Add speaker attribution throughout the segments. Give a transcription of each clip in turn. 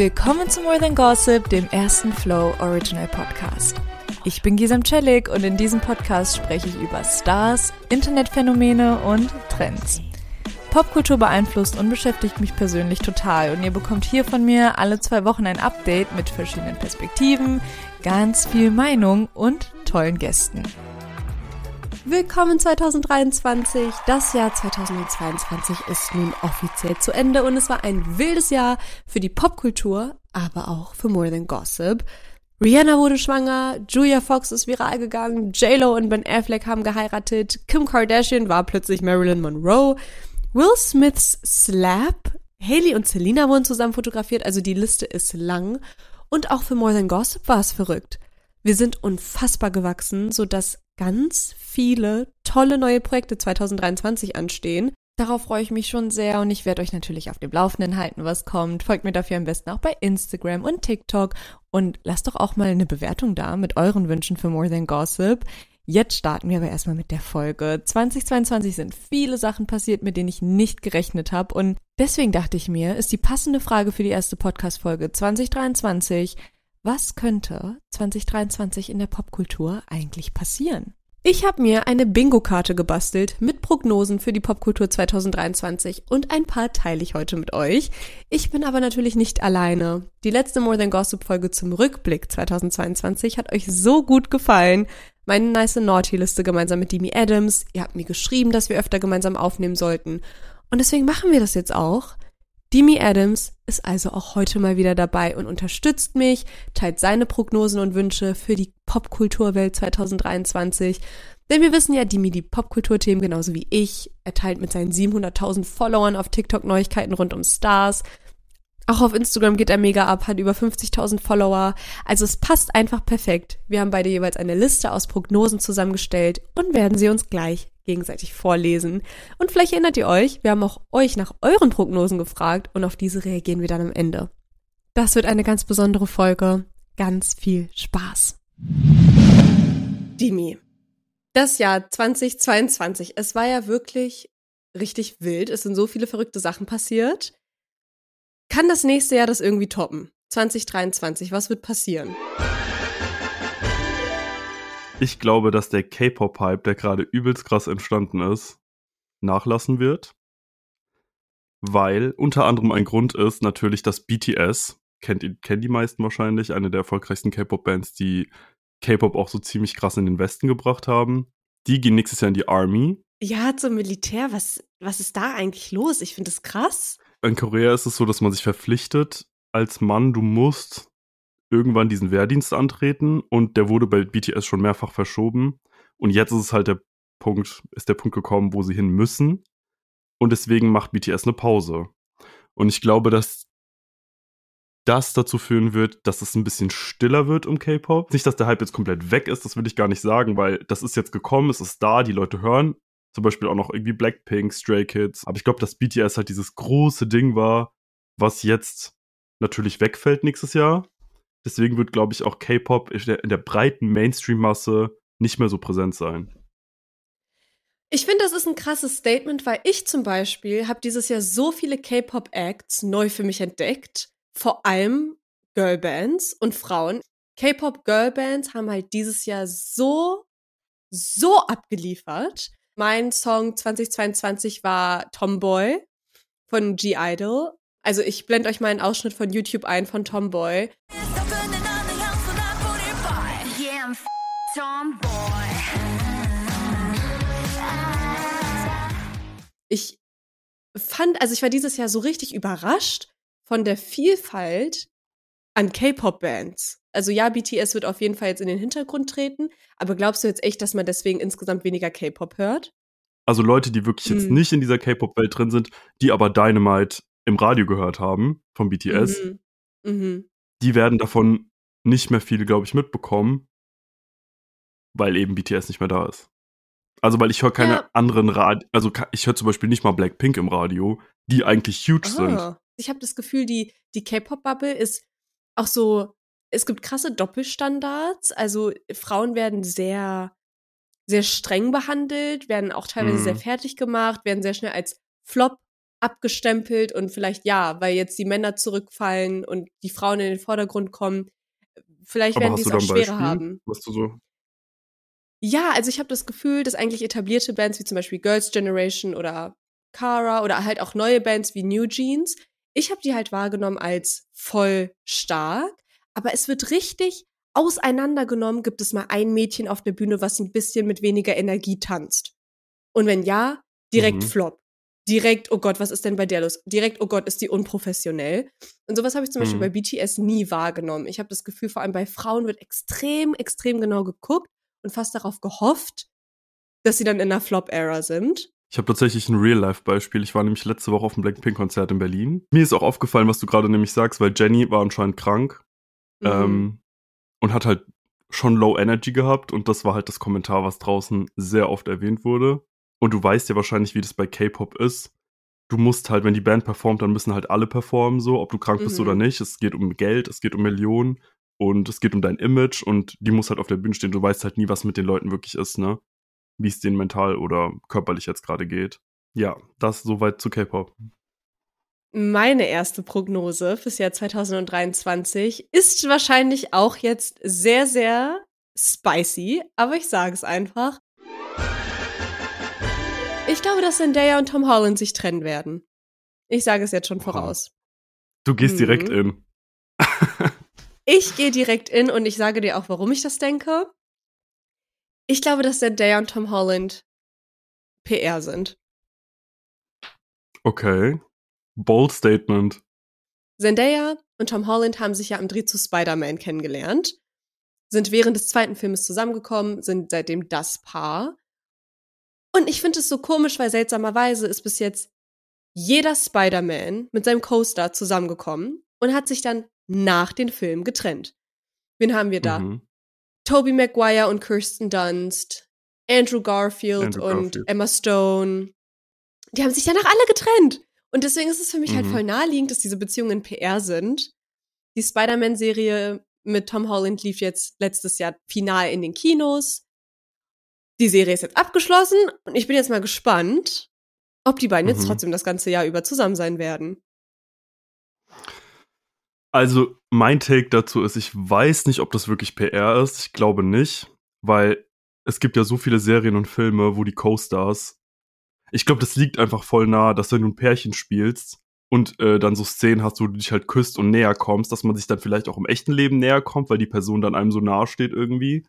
Speaker 1: Willkommen zu More Than Gossip, dem ersten Flow Original Podcast. Ich bin Gisam Celik und in diesem Podcast spreche ich über Stars, Internetphänomene und Trends. Popkultur beeinflusst und beschäftigt mich persönlich total und ihr bekommt hier von mir alle zwei Wochen ein Update mit verschiedenen Perspektiven, ganz viel Meinung und tollen Gästen.
Speaker 2: Willkommen 2023. Das Jahr 2022 ist nun offiziell zu Ende und es war ein wildes Jahr für die Popkultur, aber auch für More Than Gossip. Rihanna wurde schwanger, Julia Fox ist viral gegangen, J-Lo und Ben Affleck haben geheiratet, Kim Kardashian war plötzlich Marilyn Monroe, Will Smiths Slap, Haley und Selena wurden zusammen fotografiert, also die Liste ist lang. Und auch für More Than Gossip war es verrückt. Wir sind unfassbar gewachsen, sodass ganz viele tolle neue Projekte 2023 anstehen. Darauf freue ich mich schon sehr und ich werde euch natürlich auf dem Laufenden halten, was kommt. Folgt mir dafür am besten auch bei Instagram und TikTok und lasst doch auch mal eine Bewertung da mit euren Wünschen für More Than Gossip. Jetzt starten wir aber erstmal mit der Folge. 2022 sind viele Sachen passiert, mit denen ich nicht gerechnet habe und deswegen dachte ich mir, ist die passende Frage für die erste Podcast-Folge 2023, was könnte 2023 in der Popkultur eigentlich passieren? Ich habe mir eine Bingo-Karte gebastelt mit Prognosen für die Popkultur 2023 und ein paar teile ich heute mit euch. Ich bin aber natürlich nicht alleine. Die letzte More Than Gossip Folge zum Rückblick 2022 hat euch so gut gefallen. Meine nice Naughty-Liste gemeinsam mit Demi Adams. Ihr habt mir geschrieben, dass wir öfter gemeinsam aufnehmen sollten. Und deswegen machen wir das jetzt auch. Demi Adams ist also auch heute mal wieder dabei und unterstützt mich, teilt seine Prognosen und Wünsche für die Popkulturwelt 2023. Denn wir wissen ja, Demi die Popkulturthemen genauso wie ich. Er teilt mit seinen 700.000 Followern auf TikTok Neuigkeiten rund um Stars. Auch auf Instagram geht er mega ab, hat über 50.000 Follower. Also es passt einfach perfekt. Wir haben beide jeweils eine Liste aus Prognosen zusammengestellt und werden sie uns gleich gegenseitig vorlesen. Und vielleicht erinnert ihr euch, wir haben auch euch nach euren Prognosen gefragt und auf diese reagieren wir dann am Ende. Das wird eine ganz besondere Folge. Ganz viel Spaß. Dimi. Das Jahr 2022, es war ja wirklich richtig wild. Es sind so viele verrückte Sachen passiert. Kann das nächste Jahr das irgendwie toppen? 2023, was wird passieren?
Speaker 3: Ich glaube, dass der K-Pop-Hype, der gerade übelst krass entstanden ist, nachlassen wird. Weil unter anderem ein Grund ist natürlich, dass BTS, kennt, kennt die meisten wahrscheinlich, eine der erfolgreichsten K-Pop-Bands, die K-Pop auch so ziemlich krass in den Westen gebracht haben. Die gehen nächstes Jahr in die Army.
Speaker 2: Ja, zum Militär, was, was ist da eigentlich los? Ich finde das krass.
Speaker 3: In Korea ist es so, dass man sich verpflichtet, als Mann, du musst irgendwann diesen Wehrdienst antreten und der wurde bei BTS schon mehrfach verschoben. Und jetzt ist es halt der Punkt, ist der Punkt gekommen, wo sie hin müssen. Und deswegen macht BTS eine Pause. Und ich glaube, dass das dazu führen wird, dass es ein bisschen stiller wird um K-Pop. Nicht, dass der Hype jetzt komplett weg ist, das will ich gar nicht sagen, weil das ist jetzt gekommen, es ist da, die Leute hören. Zum Beispiel auch noch irgendwie Blackpink, Stray Kids. Aber ich glaube, dass BTS halt dieses große Ding war, was jetzt natürlich wegfällt nächstes Jahr. Deswegen wird, glaube ich, auch K-Pop in der, breiten Mainstream-Masse nicht mehr so präsent sein.
Speaker 2: Ich finde, das ist ein krasses Statement, weil ich zum Beispiel habe dieses Jahr so viele K-Pop-Acts neu für mich entdeckt. Vor allem Girlbands und Frauen. K-Pop-Girlbands haben halt dieses Jahr so, so abgeliefert. Mein Song 2022 war Tomboy von G-Idol. Also ich blende euch mal einen Ausschnitt von YouTube ein von Tomboy. Ich fand, also ich war dieses Jahr so richtig überrascht von der Vielfalt an K-Pop-Bands. Also ja, BTS wird auf jeden Fall jetzt in den Hintergrund treten, aber glaubst du jetzt echt, dass man deswegen insgesamt weniger K-Pop hört?
Speaker 3: Also Leute, die wirklich jetzt hm. nicht in dieser K-Pop-Welt drin sind, die aber Dynamite im Radio gehört haben von BTS, mhm. Mhm. die werden davon nicht mehr viel, glaube ich, mitbekommen, weil eben BTS nicht mehr da ist. Also, weil ich höre keine ja. anderen Radio, also ich höre zum Beispiel nicht mal Blackpink im Radio, die eigentlich huge oh. sind.
Speaker 2: Ich habe das Gefühl, die, die K-Pop-Bubble ist auch so, es gibt krasse Doppelstandards. Also Frauen werden sehr, sehr streng behandelt, werden auch teilweise mhm. sehr fertig gemacht, werden sehr schnell als Flop abgestempelt und vielleicht ja, weil jetzt die Männer zurückfallen und die Frauen in den Vordergrund kommen. Vielleicht
Speaker 3: Aber
Speaker 2: werden die
Speaker 3: hast
Speaker 2: es auch schwerer
Speaker 3: Beispiel,
Speaker 2: haben.
Speaker 3: was du so
Speaker 2: Ja, also ich habe das Gefühl, dass eigentlich etablierte Bands wie zum Beispiel Girls' Generation oder Cara oder halt auch neue Bands wie New Jeans, ich habe die halt wahrgenommen als voll stark, aber es wird richtig auseinandergenommen, gibt es mal ein Mädchen auf der Bühne, was ein bisschen mit weniger Energie tanzt. Und wenn ja, direkt
Speaker 3: Mhm.
Speaker 2: Flop. Direkt, oh Gott, was ist denn bei der los? Direkt, oh Gott, ist die unprofessionell. Und sowas habe ich zum Beispiel
Speaker 3: Mhm.
Speaker 2: bei BTS nie wahrgenommen. Ich habe das Gefühl, vor allem bei Frauen wird extrem, extrem genau geguckt und fast darauf gehofft, dass sie dann in der Flop-Era sind.
Speaker 3: Ich habe tatsächlich ein Real-Life-Beispiel. Ich war nämlich letzte Woche auf dem Blackpink-Konzert in Berlin. Mir ist auch aufgefallen, was du gerade nämlich sagst, weil Jenny war anscheinend krank
Speaker 2: Mhm.
Speaker 3: ähm, und hat halt schon Low Energy gehabt und das war halt das Kommentar, was draußen sehr oft erwähnt wurde. Und du weißt ja wahrscheinlich, wie das bei K-Pop ist. Du musst halt, wenn die Band performt, dann müssen halt alle performen, so, ob du krank bist
Speaker 2: Mhm.
Speaker 3: oder nicht. Es geht um Geld, es geht um Millionen und es geht um dein Image und die muss halt auf der Bühne stehen. Du weißt halt nie, was mit den Leuten wirklich ist, ne? Wie es denen mental oder körperlich jetzt gerade geht. Ja, das soweit zu K-Pop.
Speaker 2: Meine erste Prognose fürs Jahr 2023 ist wahrscheinlich auch jetzt sehr, sehr spicy, aber ich sage es einfach. Ich glaube, dass Zendaya und Tom Holland sich trennen werden. Ich sage es jetzt schon voraus.
Speaker 3: Du gehst
Speaker 2: Mhm.
Speaker 3: direkt in.
Speaker 2: Ich gehe direkt in und ich sage dir auch, warum ich das denke. Ich glaube, dass Zendaya und Tom Holland PR sind.
Speaker 3: Okay. Bold Statement.
Speaker 2: Zendaya und Tom Holland haben sich ja am Dreh zu Spider-Man kennengelernt, sind während des zweiten Filmes zusammengekommen, sind seitdem das Paar. Und ich finde es so komisch, weil seltsamerweise ist bis jetzt jeder Spider-Man mit seinem Co-Star zusammengekommen und hat sich dann nach den Filmen getrennt. Wen haben wir da?
Speaker 3: Mhm.
Speaker 2: Tobey Maguire und Kirsten Dunst, Andrew Garfield
Speaker 3: Andrew
Speaker 2: und
Speaker 3: Garfield.
Speaker 2: Emma Stone. Die haben sich danach alle getrennt. Und deswegen ist es für mich halt
Speaker 3: Mhm.
Speaker 2: voll naheliegend, dass diese Beziehungen PR sind. Die Spider-Man-Serie mit Tom Holland lief jetzt letztes Jahr final in den Kinos. Die Serie ist jetzt abgeschlossen und ich bin jetzt mal gespannt, ob die beiden jetzt
Speaker 3: Mhm.
Speaker 2: trotzdem das ganze Jahr über zusammen sein werden.
Speaker 3: Also, mein Take dazu ist, ich weiß nicht, ob das wirklich PR ist. Ich glaube nicht, weil es gibt ja so viele Serien und Filme, wo die Co-Stars. Ich glaube, das liegt einfach voll nah, dass wenn du ein Pärchen spielst und äh, dann so Szenen hast, wo du dich halt küsst und näher kommst, dass man sich dann vielleicht auch im echten Leben näher kommt, weil die Person dann einem so nahe steht irgendwie.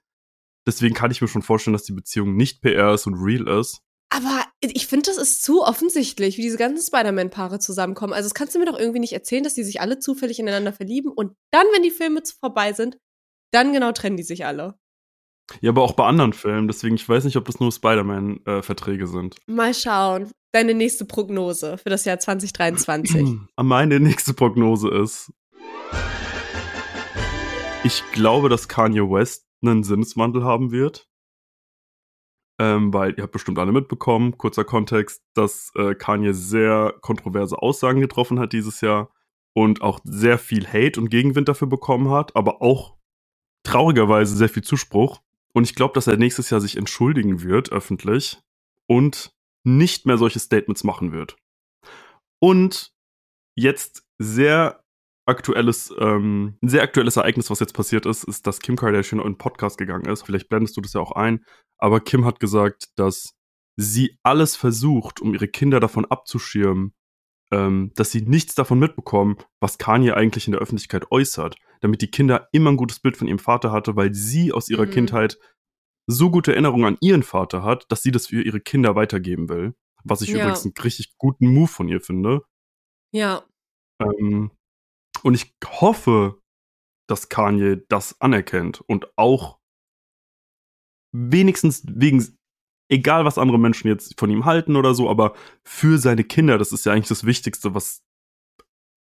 Speaker 3: Deswegen kann ich mir schon vorstellen, dass die Beziehung nicht PR ist und real ist.
Speaker 2: Aber ich finde, das ist zu offensichtlich, wie diese ganzen Spider-Man-Paare zusammenkommen. Also, das kannst du mir doch irgendwie nicht erzählen, dass die sich alle zufällig ineinander verlieben und dann, wenn die Filme vorbei sind, dann genau trennen die sich alle.
Speaker 3: Ja, aber auch bei anderen Filmen. Deswegen, ich weiß nicht, ob das nur Spider-Man-Verträge sind.
Speaker 2: Mal schauen. Deine nächste Prognose für das Jahr 2023.
Speaker 3: Meine nächste Prognose ist, ich glaube, dass Kanye West einen Sinneswandel haben wird. Ähm, weil ihr habt bestimmt alle mitbekommen, kurzer Kontext, dass äh, Kanye sehr kontroverse Aussagen getroffen hat dieses Jahr und auch sehr viel Hate und Gegenwind dafür bekommen hat, aber auch traurigerweise sehr viel Zuspruch. Und ich glaube, dass er nächstes Jahr sich entschuldigen wird, öffentlich, und nicht mehr solche Statements machen wird. Und jetzt sehr aktuelles, ähm, ein sehr aktuelles Ereignis, was jetzt passiert ist, ist, dass Kim Kardashian in einen Podcast gegangen ist. Vielleicht blendest du das ja auch ein. Aber Kim hat gesagt, dass sie alles versucht, um ihre Kinder davon abzuschirmen, ähm, dass sie nichts davon mitbekommen, was Kanye eigentlich in der Öffentlichkeit äußert, damit die Kinder immer ein gutes Bild von ihrem Vater hatte, weil sie aus ihrer
Speaker 2: Mhm.
Speaker 3: Kindheit so gute Erinnerungen an ihren Vater hat, dass sie das für ihre Kinder weitergeben will. Was ich
Speaker 2: Ja.
Speaker 3: übrigens einen richtig guten Move von ihr finde.
Speaker 2: Ja.
Speaker 3: Ähm, und ich hoffe, dass Kanye das anerkennt und auch wenigstens wegen, egal was andere Menschen jetzt von ihm halten oder so, aber für seine Kinder, das ist ja eigentlich das Wichtigste, was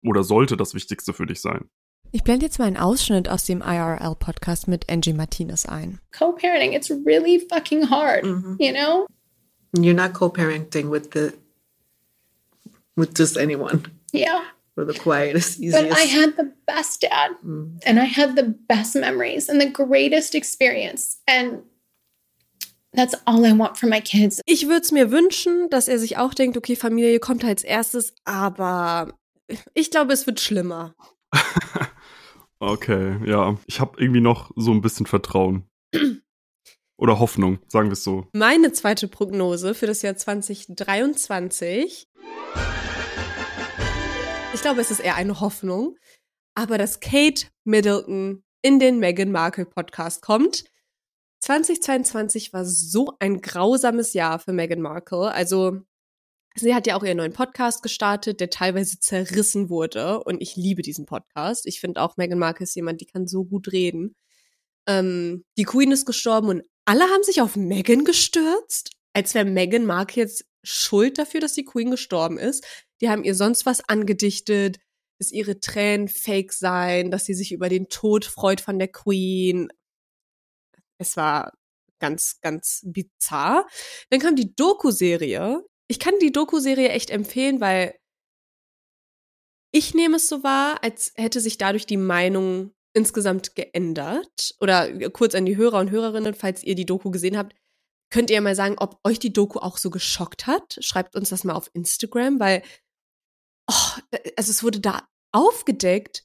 Speaker 3: oder sollte das Wichtigste für dich sein.
Speaker 1: Ich blende jetzt mal einen Ausschnitt aus dem IRL-Podcast mit Angie Martinez ein.
Speaker 4: co-parenting it's really fucking hard
Speaker 5: Mhm.
Speaker 4: you know
Speaker 5: You're not co-parenting with the with just anyone.
Speaker 4: yeah
Speaker 5: Or the quietest,
Speaker 4: but
Speaker 5: easiest.
Speaker 4: i had the best dad
Speaker 5: Mm.
Speaker 4: and i had the best memories and the greatest experience and That's all I want for my kids.
Speaker 2: Ich würde es mir wünschen, dass er sich auch denkt, okay, Familie kommt als erstes, aber ich glaube, es wird schlimmer.
Speaker 3: Okay, ja. Ich habe irgendwie noch so ein bisschen Vertrauen. Oder Hoffnung, sagen wir es so.
Speaker 2: Meine zweite Prognose für das Jahr 2023. Ich glaube, es ist eher eine Hoffnung, aber dass Kate Middleton in den Meghan Markle Podcast kommt. 2022 war so ein grausames Jahr für Meghan Markle. Also sie hat ja auch ihren neuen Podcast gestartet, der teilweise zerrissen wurde. Und ich liebe diesen Podcast. Ich finde auch Meghan Markle ist jemand, die kann so gut reden. Ähm, die Queen ist gestorben und alle haben sich auf Meghan gestürzt, als wäre Meghan Markle jetzt schuld dafür, dass die Queen gestorben ist. Die haben ihr sonst was angedichtet, dass ihre Tränen fake seien, dass sie sich über den Tod freut von der Queen. Es war ganz, ganz bizarr. Dann kam die Doku-Serie. Ich kann die Doku-Serie echt empfehlen, weil ich nehme es so wahr, als hätte sich dadurch die Meinung insgesamt geändert. Oder kurz an die Hörer und Hörerinnen, falls ihr die Doku gesehen habt, könnt ihr mal sagen, ob euch die Doku auch so geschockt hat. Schreibt uns das mal auf Instagram, weil oh, also es wurde da aufgedeckt,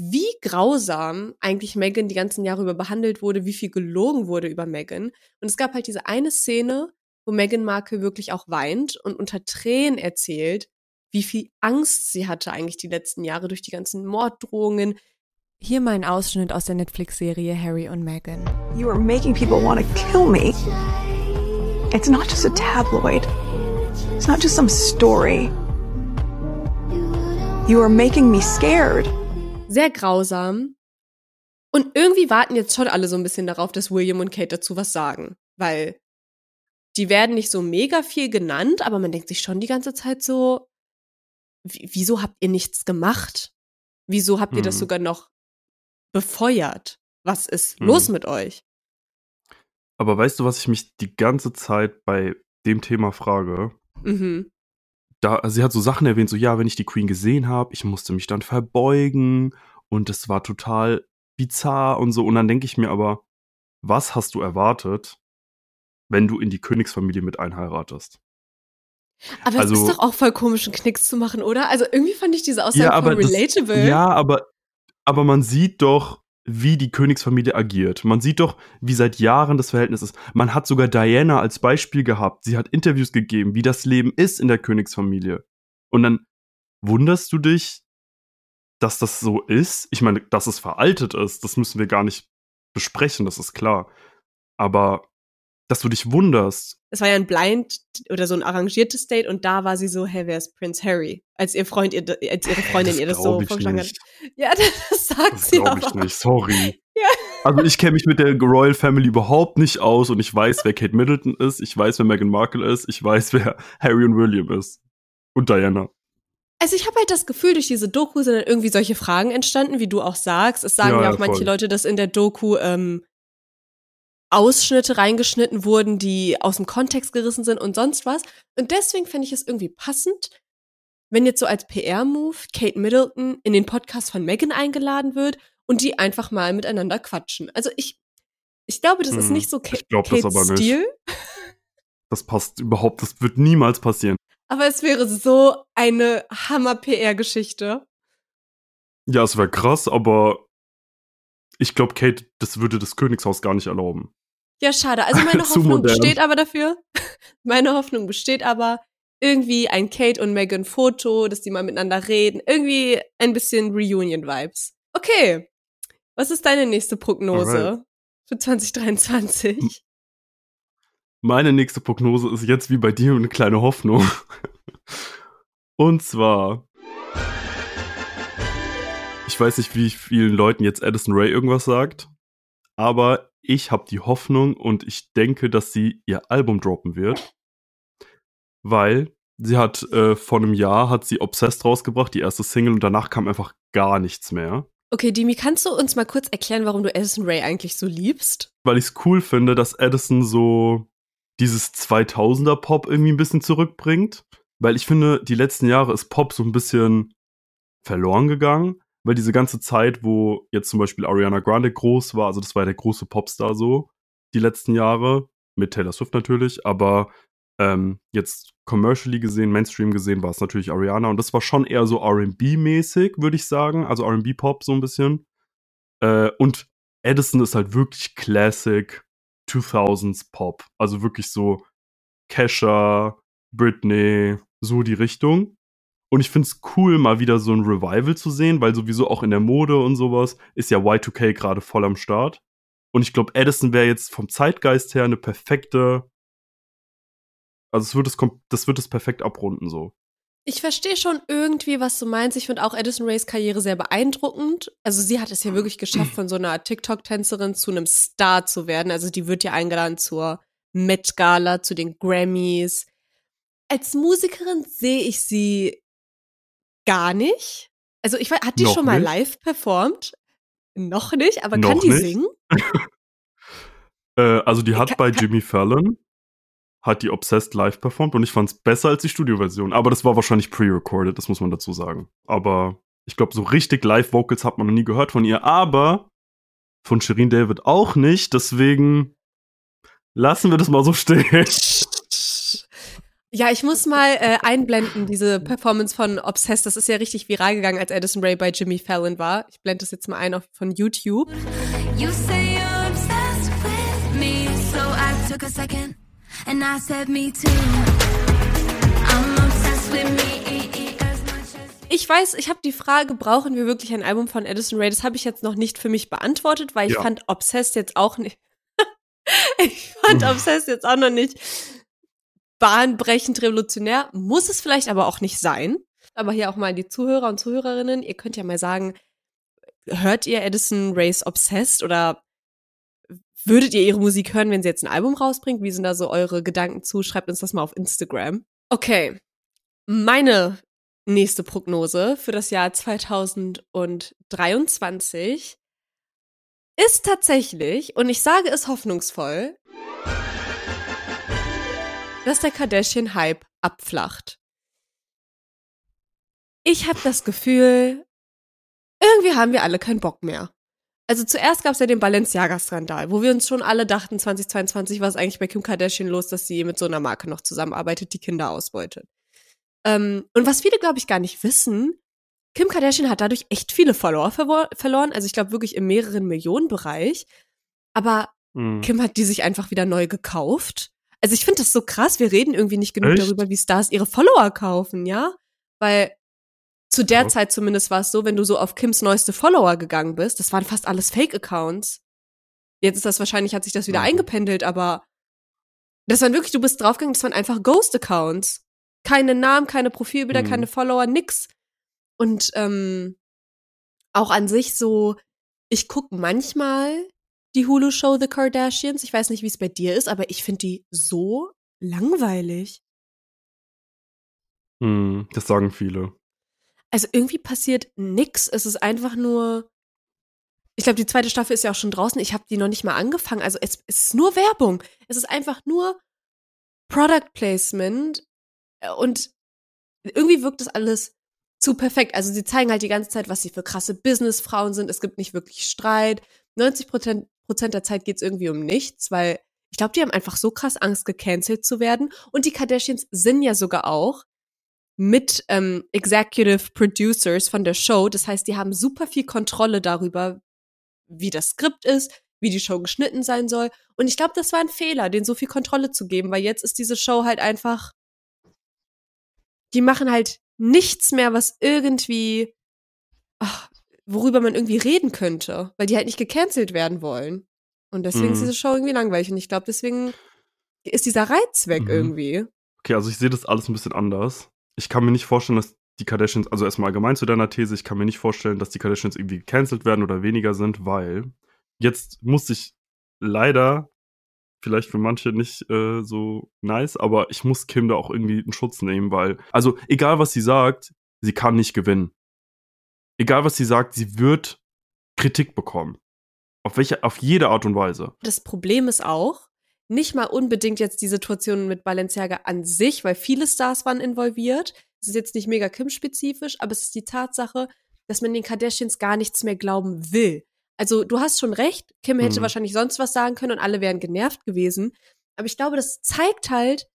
Speaker 2: wie grausam eigentlich Megan die ganzen Jahre über behandelt wurde, wie viel gelogen wurde über Megan. Und es gab halt diese eine Szene, wo Meghan Markle wirklich auch weint und unter Tränen erzählt, wie viel Angst sie hatte eigentlich die letzten Jahre durch die ganzen Morddrohungen.
Speaker 1: Hier mal ein Ausschnitt aus der Netflix-Serie Harry und Meghan.
Speaker 6: You are making people want to kill me. It's not just a tabloid. It's not just some story. You are making me scared.
Speaker 2: Sehr grausam. Und irgendwie warten jetzt schon alle so ein bisschen darauf, dass William und Kate dazu was sagen. Weil die werden nicht so mega viel genannt, aber man denkt sich schon die ganze Zeit so, wieso habt ihr nichts gemacht? Wieso habt ihr das
Speaker 3: Hm.
Speaker 2: sogar noch befeuert? Was ist
Speaker 3: Hm.
Speaker 2: los mit euch?
Speaker 3: Aber weißt du, was ich mich die ganze Zeit bei dem Thema frage?
Speaker 2: Mhm.
Speaker 3: Da, also sie hat so Sachen erwähnt, so ja, wenn ich die Queen gesehen habe, ich musste mich dann verbeugen und es war total bizarr und so. Und dann denke ich mir aber, was hast du erwartet, wenn du in die Königsfamilie mit einheiratest?
Speaker 2: Aber es
Speaker 3: Also-
Speaker 2: ist doch auch voll komisch, einen Knicks zu machen, oder? Also irgendwie fand ich diese Aussage
Speaker 3: Ja, aber
Speaker 2: voll
Speaker 3: das-
Speaker 2: relatable.
Speaker 3: Ja, aber, aber man sieht doch, wie die Königsfamilie agiert. Man sieht doch, wie seit Jahren das Verhältnis ist. Man hat sogar Diana als Beispiel gehabt. Sie hat Interviews gegeben, wie das Leben ist in der Königsfamilie. Und dann wunderst du dich, dass das so ist. Ich meine, dass es veraltet ist, das müssen wir gar nicht besprechen, das ist klar. Aber dass du dich wunderst,
Speaker 2: Es war ja ein Blind oder so ein arrangiertes Date und da war sie so, hey, wer ist Prince Harry? Als ihr Freund ihr, als ihre Freundin ihr das so
Speaker 3: ich
Speaker 2: vorgeschlagen hat. Ja, das sagt
Speaker 3: Das
Speaker 2: sie
Speaker 3: ich
Speaker 2: aber.
Speaker 3: nicht, sorry.
Speaker 2: Ja.
Speaker 3: Also ich kenne mich mit der Royal Family überhaupt nicht aus und ich weiß, wer Kate Middleton ist, ich weiß, wer Meghan Markle ist, ich weiß, wer Harry und William ist. Und Diana.
Speaker 2: Also ich habe halt das Gefühl, durch diese Doku sind dann irgendwie solche Fragen entstanden, wie du auch sagst. Es sagen
Speaker 3: Ja,
Speaker 2: ja,
Speaker 3: ja,
Speaker 2: auch manche
Speaker 3: voll.
Speaker 2: Leute, dass in der Doku ähm, Ausschnitte reingeschnitten wurden, die aus dem Kontext gerissen sind und sonst was. Und deswegen finde ich es irgendwie passend, wenn jetzt so als PR-Move Kate Middleton in den Podcast von Megan eingeladen wird und die einfach mal miteinander quatschen. Also ich, ich glaube, das ist
Speaker 3: Hm,
Speaker 2: nicht so Ka
Speaker 3: ich glaub das
Speaker 2: Kates
Speaker 3: aber nicht.
Speaker 2: Stil,
Speaker 3: Das passt überhaupt, das wird niemals passieren.
Speaker 2: aber es wäre so eine Hammer-PR-Geschichte.
Speaker 3: Ja, es wäre krass, aber ich glaube, Kate, das würde das Königshaus gar nicht erlauben.
Speaker 2: Ja, schade. Also meine Hoffnung besteht aber dafür. Meine Hoffnung besteht aber irgendwie ein Kate und Megan Foto, dass die mal miteinander reden. Irgendwie ein bisschen Reunion-Vibes. Okay. Was ist deine nächste Prognose
Speaker 3: Alright.
Speaker 2: für 2023?
Speaker 3: Meine nächste Prognose ist jetzt wie bei dir eine kleine Hoffnung. Und zwar. Ich weiß nicht, wie vielen Leuten jetzt Addison Ray irgendwas sagt, aber ich habe die Hoffnung und ich denke, dass sie ihr Album droppen wird. Weil sie hat äh, vor einem Jahr hat sie Obsessed rausgebracht, die erste Single, und danach kam einfach gar nichts mehr.
Speaker 2: Okay, Dimi, kannst du uns mal kurz erklären, warum du Addison Ray eigentlich so liebst?
Speaker 3: weil ich es cool finde, dass Edison so dieses 2000er Pop irgendwie ein bisschen zurückbringt. Weil ich finde, die letzten Jahre ist Pop so ein bisschen verloren gegangen. Weil diese ganze Zeit, wo jetzt zum Beispiel Ariana Grande groß war, also das war der große Popstar so, die letzten Jahre, mit Taylor Swift natürlich, aber ähm, jetzt commercially gesehen, Mainstream gesehen, war es natürlich Ariana und das war schon eher so RB-mäßig, würde ich sagen, also RB-Pop so ein bisschen. Äh, und Edison ist halt wirklich Classic 2000s Pop, also wirklich so Kesha, Britney, so die Richtung. Und ich find's cool, mal wieder so ein Revival zu sehen, weil sowieso auch in der Mode und sowas ist ja Y2K gerade voll am Start. Und ich glaube, Edison wäre jetzt vom Zeitgeist her eine perfekte. Also es wird es, das wird es perfekt abrunden so.
Speaker 2: Ich verstehe schon irgendwie, was du meinst. Ich finde auch Edison Rays Karriere sehr beeindruckend. Also sie hat es ja wirklich geschafft, von so einer TikTok-Tänzerin zu einem Star zu werden. Also die wird ja eingeladen zur Met Gala, zu den Grammys. Als Musikerin sehe ich sie gar nicht. Also ich weiß, hat die
Speaker 3: Noch
Speaker 2: schon mal
Speaker 3: nicht?
Speaker 2: live performt? Noch nicht, aber
Speaker 3: Noch
Speaker 2: kann die
Speaker 3: nicht?
Speaker 2: singen?
Speaker 3: Äh, also die hat
Speaker 2: Ka-
Speaker 3: bei Jimmy Fallon hat die Obsessed live performt und ich fand's besser als die Studioversion. Aber das war wahrscheinlich pre-recorded, das muss man dazu sagen. Aber ich glaube, so richtig Live-Vocals hat man noch nie gehört von ihr. Aber von Shirin David auch nicht. Deswegen lassen wir das mal so stehen.
Speaker 2: Ja, ich muss mal äh, einblenden, diese Performance von Obsessed. Das ist ja richtig viral gegangen, als Addison Ray bei Jimmy Fallon war. Ich blende das jetzt mal ein auf, von YouTube.
Speaker 7: You say you're obsessed with me, so I took a second and I said me too. I'm obsessed with me much as
Speaker 2: Ich weiß, ich habe die Frage, brauchen wir wirklich ein Album von Addison Ray? Das habe ich jetzt noch nicht für mich beantwortet, weil ich
Speaker 3: Ja.
Speaker 2: fand Obsessed jetzt auch nicht. ich fand. Obsessed jetzt auch noch nicht bahnbrechend revolutionär. Muss es vielleicht aber auch nicht sein. Aber hier auch mal die Zuhörer und Zuhörerinnen, ihr könnt ja mal sagen, hört ihr Addison Rays Obsessed oder würdet ihr ihre Musik hören, wenn sie jetzt ein Album rausbringt? Wie sind da so eure Gedanken zu? Schreibt uns das mal auf Instagram. Okay. Meine nächste Prognose für das Jahr 2023 ist tatsächlich, und ich sage es hoffnungsvoll, dass der Kardashian-Hype abflacht. Ich habe das Gefühl, irgendwie haben wir alle keinen Bock mehr. Also zuerst gab es ja den Balenciaga-Skandal, wo wir uns schon alle dachten, 2022 war es eigentlich bei Kim Kardashian los, dass sie mit so einer Marke noch zusammenarbeitet, die Kinder ausbeutet. Ähm, und was viele, glaube ich, gar nicht wissen, Kim Kardashian hat dadurch echt viele Follower verwo- verloren. Also ich glaube wirklich im mehreren Millionen-Bereich. Aber
Speaker 3: Mhm.
Speaker 2: Kim hat die sich einfach wieder neu gekauft. Also ich finde das so krass. Wir reden irgendwie nicht genug
Speaker 3: Echt?
Speaker 2: darüber, wie Stars ihre Follower kaufen, ja? Weil zu der
Speaker 3: Krass.
Speaker 2: Zeit zumindest war es so, wenn du so auf Kims neueste Follower gegangen bist, das waren fast alles Fake-Accounts. Jetzt ist das wahrscheinlich, hat sich das wieder
Speaker 3: Mhm.
Speaker 2: eingependelt, aber das waren wirklich, du bist draufgegangen, das waren einfach Ghost-Accounts. Keine Namen, keine Profilbilder,
Speaker 3: Mhm.
Speaker 2: keine Follower, nix. Und ähm, auch an sich so, ich guck manchmal die Hulu-Show The Kardashians. Ich weiß nicht, wie es bei dir ist, aber ich finde die so langweilig.
Speaker 3: Mhm, Das sagen viele.
Speaker 2: Also irgendwie passiert nix. Es ist einfach nur. Ich glaube, die zweite Staffel ist ja auch schon draußen. Ich habe die noch nicht mal angefangen. Also es, es ist nur Werbung. Es ist einfach nur Product Placement. Äh, Und irgendwie wirkt das alles zu perfekt. Also sie zeigen halt die ganze Zeit, was sie für krasse Businessfrauen sind. Es gibt nicht wirklich Streit. 90 Prozent Prozent der Zeit geht es irgendwie um nichts, weil ich glaube, die haben einfach so krass Angst, gecancelt zu werden. Und die Kardashians sind ja sogar auch mit ähm, Executive Producers von der Show. Das heißt, die haben super viel Kontrolle darüber, wie das Skript ist, wie die Show geschnitten sein soll. Und ich glaube, das war ein Fehler, denen so viel Kontrolle zu geben, weil jetzt ist diese Show halt einfach. Die machen halt nichts mehr, was irgendwie, ach, worüber man irgendwie reden könnte, weil die halt nicht gecancelt werden wollen. Und deswegen ist
Speaker 3: Mhm.
Speaker 2: diese Show irgendwie langweilig. Und ich glaube, deswegen ist dieser Reiz weg
Speaker 3: Mhm.
Speaker 2: irgendwie.
Speaker 3: Okay, also ich sehe das alles ein bisschen anders. Ich kann mir nicht vorstellen, dass die Kardashians, also erstmal allgemein zu deiner These, ich kann mir nicht vorstellen, dass die Kardashians irgendwie gecancelt werden oder weniger sind, weil jetzt muss ich leider, vielleicht für manche nicht äh, so nice, aber ich muss Kim da auch irgendwie einen Schutz nehmen, weil, also egal was sie sagt, sie kann nicht gewinnen. Egal was sie sagt, sie wird Kritik bekommen. Auf welche, auf jede Art und Weise.
Speaker 2: Das Problem ist auch, nicht mal unbedingt jetzt die Situation mit Balenciaga an sich, weil viele Stars waren involviert. Es ist jetzt nicht mega Kim-spezifisch, aber es ist die Tatsache, dass man den Kardashians gar nichts mehr glauben will. Also du hast schon recht, Kim hätte
Speaker 3: Mhm.
Speaker 2: wahrscheinlich sonst was sagen können und alle wären genervt gewesen. Aber ich glaube, das zeigt halt,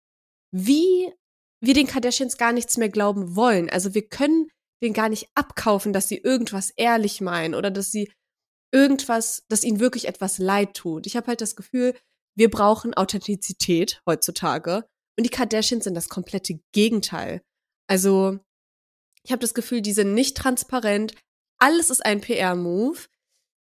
Speaker 2: wie wir den Kardashians gar nichts mehr glauben wollen. Also wir können den gar nicht abkaufen, dass sie irgendwas ehrlich meinen oder dass sie irgendwas, dass ihnen wirklich etwas leid tut. Ich habe halt das Gefühl, wir brauchen Authentizität heutzutage und die Kardashians sind das komplette Gegenteil. Also ich habe das Gefühl, die sind nicht transparent. Alles ist ein PR-Move.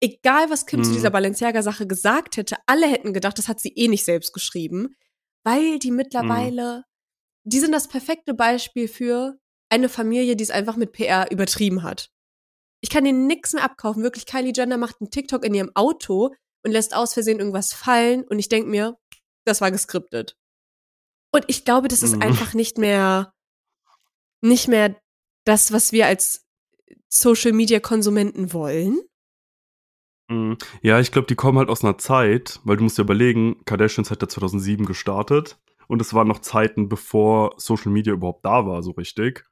Speaker 2: Egal, was Kim zu
Speaker 3: Mhm.
Speaker 2: dieser Balenciaga-Sache gesagt hätte, alle hätten gedacht, das hat sie eh nicht selbst geschrieben, weil die mittlerweile, die sind das perfekte Beispiel für eine Familie, die es einfach mit PR übertrieben hat. Ich kann denen nix mehr abkaufen. Wirklich, Kylie Jenner macht einen TikTok in ihrem Auto und lässt aus Versehen irgendwas fallen und ich denk mir, das war geskriptet. Und ich glaube, das ist
Speaker 3: Mhm.
Speaker 2: einfach nicht mehr, nicht mehr das, was wir als Social Media Konsumenten wollen.
Speaker 3: Mhm. Ja, ich glaube, die kommen halt aus einer Zeit, weil du musst dir überlegen, Kardashians hat ja 2007 gestartet und es waren noch Zeiten, bevor Social Media überhaupt da war, so richtig.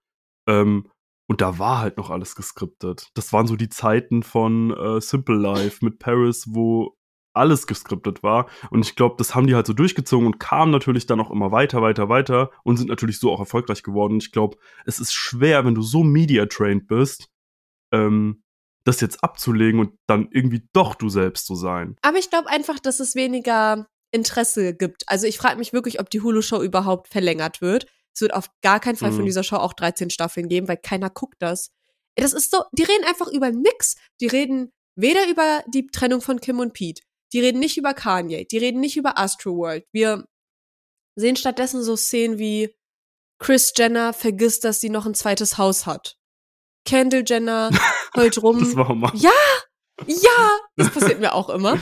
Speaker 3: Ähm, und da war halt noch alles geskriptet. Das waren so die Zeiten von äh, Simple Life mit Paris, wo alles geskriptet war. Und ich glaube, das haben die halt so durchgezogen und kamen natürlich dann auch immer weiter, weiter, weiter und sind natürlich so auch erfolgreich geworden. Ich glaube, es ist schwer, wenn du so media-trained bist, ähm, das jetzt abzulegen und dann irgendwie doch du selbst zu sein.
Speaker 2: Aber ich glaube einfach, dass es weniger Interesse gibt. Also ich frage mich wirklich, ob die Hulu-Show überhaupt verlängert wird. Es wird auf gar keinen Fall von
Speaker 3: Mhm.
Speaker 2: dieser Show auch 13 Staffeln geben, weil keiner guckt das. Das ist so, die reden einfach über nix. Die reden weder über die Trennung von Kim und Pete. Die reden nicht über Kanye. Die reden nicht über Astroworld. Wir sehen stattdessen so Szenen wie Chris Jenner vergisst, dass sie noch ein zweites Haus hat. Kendall Jenner heult rum.
Speaker 3: Das war mal.
Speaker 2: Ja, ja, das passiert mir auch immer.